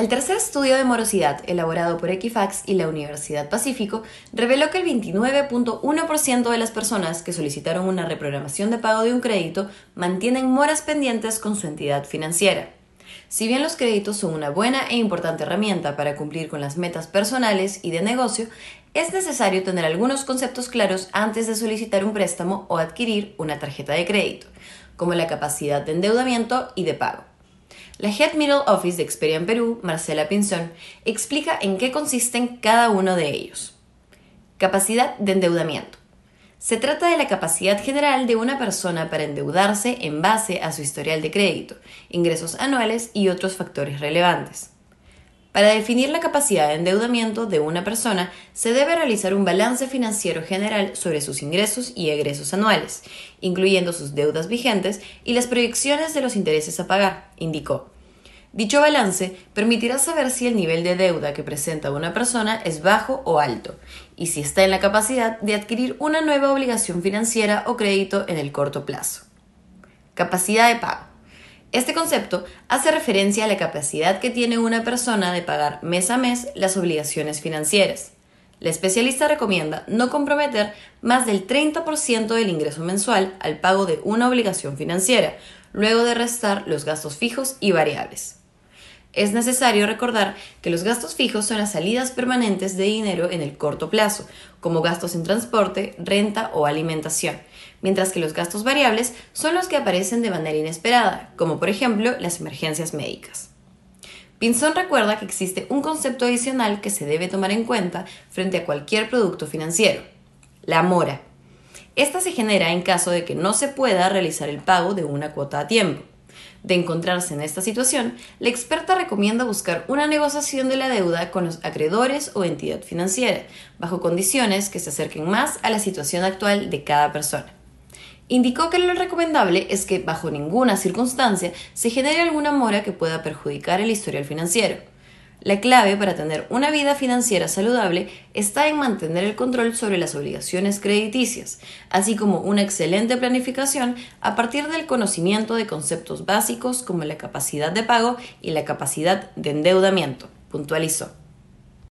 El tercer estudio de morosidad, elaborado por Equifax y la Universidad Pacífico, reveló que el 29.1% de las personas que solicitaron una reprogramación de pago de un crédito mantienen moras pendientes con su entidad financiera. Si bien los créditos son una buena e importante herramienta para cumplir con las metas personales y de negocio, es necesario tener algunos conceptos claros antes de solicitar un préstamo o adquirir una tarjeta de crédito, como la capacidad de endeudamiento y de pago. La Head Middle Office de Experian Perú, Marcela Pinzón, explica en qué consisten cada uno de ellos. Capacidad de endeudamiento. Se trata de la capacidad general de una persona para endeudarse en base a su historial de crédito, ingresos anuales y otros factores relevantes. Para definir la capacidad de endeudamiento de una persona, se debe realizar un balance financiero general sobre sus ingresos y egresos anuales, incluyendo sus deudas vigentes y las proyecciones de los intereses a pagar, indicó. Dicho balance permitirá saber si el nivel de deuda que presenta una persona es bajo o alto, y si está en la capacidad de adquirir una nueva obligación financiera o crédito en el corto plazo. Capacidad de pago. Este concepto hace referencia a la capacidad que tiene una persona de pagar mes a mes las obligaciones financieras. La especialista recomienda no comprometer más del 30% del ingreso mensual al pago de una obligación financiera, luego de restar los gastos fijos y variables. Es necesario recordar que los gastos fijos son las salidas permanentes de dinero en el corto plazo, como gastos en transporte, renta o alimentación, mientras que los gastos variables son los que aparecen de manera inesperada, como por ejemplo las emergencias médicas. Pinzón recuerda que existe un concepto adicional que se debe tomar en cuenta frente a cualquier producto financiero, la mora. Esta se genera en caso de que no se pueda realizar el pago de una cuota a tiempo. De encontrarse en esta situación, la experta recomienda buscar una negociación de la deuda con los acreedores o entidad financiera, bajo condiciones que se acerquen más a la situación actual de cada persona. Indicó que lo recomendable es que bajo ninguna circunstancia se genere alguna mora que pueda perjudicar el historial financiero. La clave para tener una vida financiera saludable está en mantener el control sobre las obligaciones crediticias, así como una excelente planificación a partir del conocimiento de conceptos básicos como la capacidad de pago y la capacidad de endeudamiento, puntualizó.